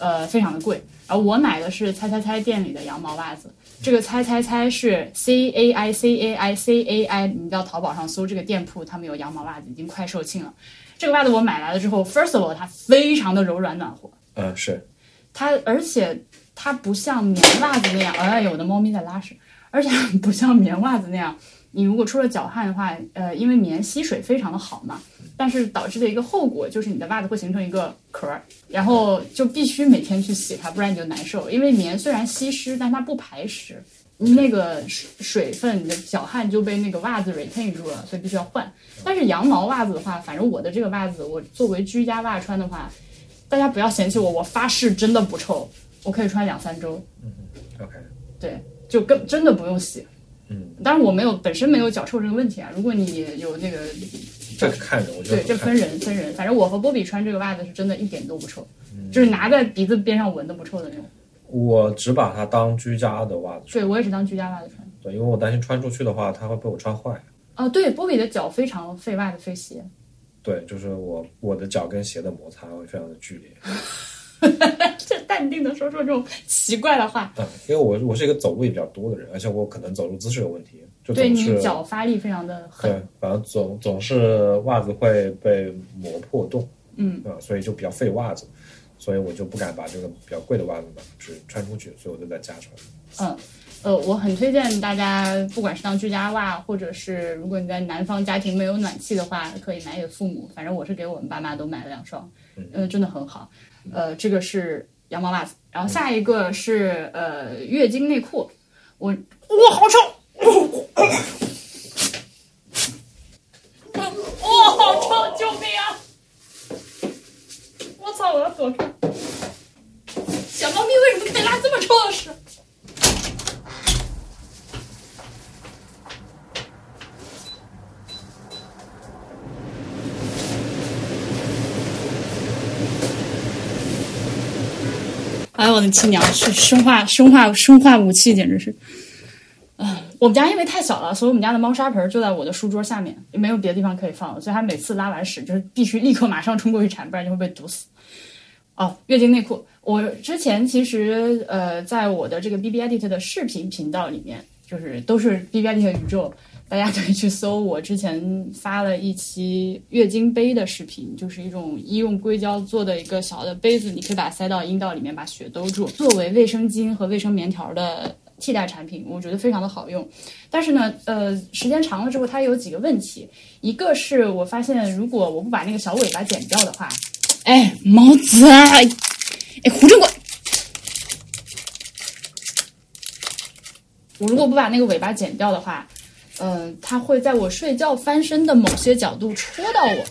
A: 呃，非常的贵。而我买的是猜猜猜店里的羊毛袜子，这个猜猜猜是 C A I C A I C A I，你到淘宝上搜这个店铺，他们有羊毛袜子，已经快售罄了。这个袜子我买来了之后，first of all，它非常的柔软暖和，
C: 嗯是，
A: 它而且它不像棉袜子那样，哎呦，我的猫咪在拉屎，而且不像棉袜子那样，你如果出了脚汗的话，呃，因为棉吸水非常的好嘛，但是导致的一个后果就是你的袜子会形成一个壳儿，然后就必须每天去洗它，不然你就难受。因为棉虽然吸湿，但它不排湿，那个水水分，你的脚汗就被那个袜子 retain 住了，所以必须要换。但是羊毛袜子的话，反正我的这个袜子，我作为居家袜穿的话，大家不要嫌弃我，我发誓真的不臭，我可以穿两三周。
C: 嗯 OK，
A: 对，就更真的不用洗。
C: 嗯，
A: 当然我没有本身没有脚臭这个问题啊。如果你有那个，
C: 这个看人，我觉得
A: 对，这分人分人。反正我和波比穿这个袜子是真的一点都不臭，就是拿在鼻子边上闻都不臭的那种。
C: 我只把它当居家的袜子穿，
A: 对我也是当居家袜子穿。
C: 对，因为我担心穿出去的话，它会被我穿坏。
A: 啊，对，波比的脚非常费袜子费鞋。
C: 对，就是我我的脚跟鞋的摩擦会非常的剧烈。
A: 这淡定的说出这种奇怪的话，
C: 嗯，因为我我是一个走路也比较多的人，而且我可能走路姿势有问题，就
A: 对你脚发力非常的狠。
C: 对，反正总总是袜子会被磨破洞，
A: 嗯，
C: 啊、所以就比较费袜子，所以我就不敢把这个比较贵的袜子呢，就是穿出去，所以我就在家穿。
A: 嗯，呃，我很推荐大家，不管是当居家袜，或者是如果你在南方家庭没有暖气的话，可以买给父母。反正我是给我们爸妈都买了两双，嗯、真的很好。呃，这个是羊毛袜子，然后下一个是呃月经内裤，我哇好臭，哇好臭，救命啊！我操，我要躲开。小猫咪为什么可以拉这么臭的屎？哎，我的亲娘！是生化生化生化武器，简直是。啊，我们家因为太小了，所以我们家的猫砂盆就在我的书桌下面，也没有别的地方可以放，所以它每次拉完屎就是必须立刻马上冲过去铲，不然就会被毒死。哦，月经内裤，我之前其实呃，在我的这个 B B Edit 的视频频道里面，就是都是 B B Edit 宇宙，大家可以去搜。我之前发了一期月经杯的视频，就是一种医用硅胶做的一个小的杯子，你可以把它塞到阴道里面，把血兜住，作为卫生巾和卫生棉条的替代产品，我觉得非常的好用。但是呢，呃，时间长了之后，它有几个问题。一个是我发现，如果我不把那个小尾巴剪掉的话，哎，毛子，哎，胡正国，我如果不把那个尾巴剪掉的话，嗯、它会在我睡觉翻身的某些角度戳到我。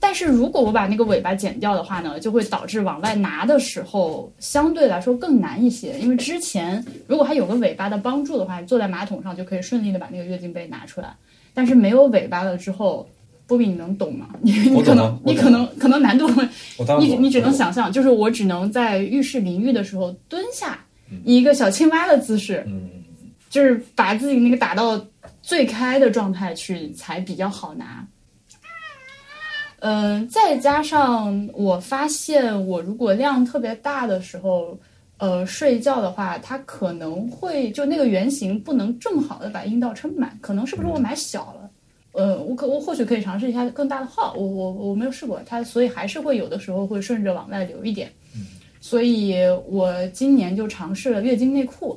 A: 但是如果我把那个尾巴剪掉的话呢，就会导致往外拿的时候相对来说更难一些。因为之前如果还有个尾巴的帮助的话，你坐在马桶上就可以顺利的把那个月经杯拿出来。但是没有尾巴了之后，波比你能懂吗？你你可能你可能可能难度你你只能想象，就是我只能在浴室淋浴的时候蹲下，以一个小青蛙的姿势，
C: 嗯，
A: 就是把自己那个打到最开的状态去，才比较好拿。嗯、再加上我发现，我如果量特别大的时候，呃，睡觉的话，它可能会就那个圆形不能正好的把阴道撑满，可能是不是我买小了？呃，我可我或许可以尝试一下更大的号，我我我没有试过它，所以还是会有的时候会顺着往外流一点。所以我今年就尝试了月经内裤，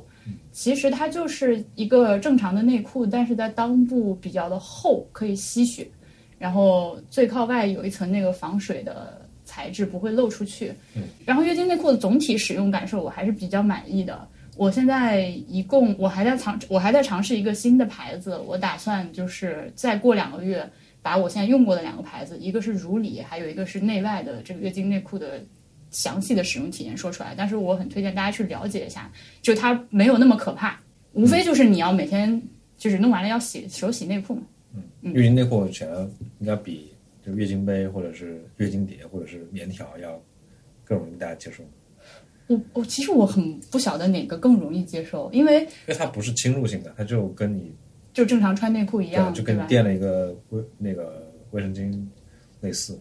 A: 其实它就是一个正常的内裤，但是在裆部比较的厚，可以吸血，然后最靠外有一层那个防水的材质，不会漏出去。然后月经内裤的总体使用感受我还是比较满意的。我现在一共我还在尝我还在尝试一个新的牌子，我打算就是再过两个月把我现在用过的两个牌子，一个是如里，还有一个是内外的这个月经内裤的详细的使用体验说出来。但是我很推荐大家去了解一下，就它没有那么可怕，无非就是你要每天就是弄完了要洗手洗内裤嘛。
C: 嗯月经内裤显然应该比就月经杯或者是月经碟或者是棉条要更容易大家接受，
A: 我我其实我很不晓得哪个更容易接受，因为
C: 因为它不是侵入性的，它就跟你
A: 就正常穿内裤一样，
C: 就跟？你垫了一个卫那个卫生巾类似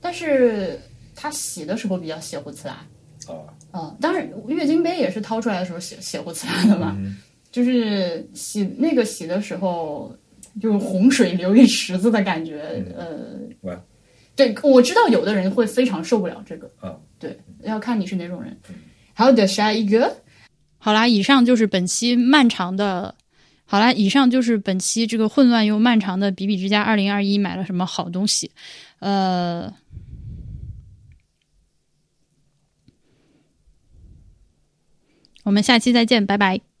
A: 但是它洗的时候比较血乎刺啦。
C: 啊。
A: 嗯，当然月经杯也是掏出来的时候血血乎刺啦的嘛，
C: 嗯
A: 就是洗那个洗的时候，就是洪水流一池子的感觉。呃，对，我知道有的人会非常受不了这个。
C: 啊，
A: 对，要看你是哪种人。还有的下一个，好啦，以上就是本期漫长的。好啦，以上就是本期这个混乱又漫长的比比之家二零二一买了什么好东西。呃，我们下期再见，拜拜。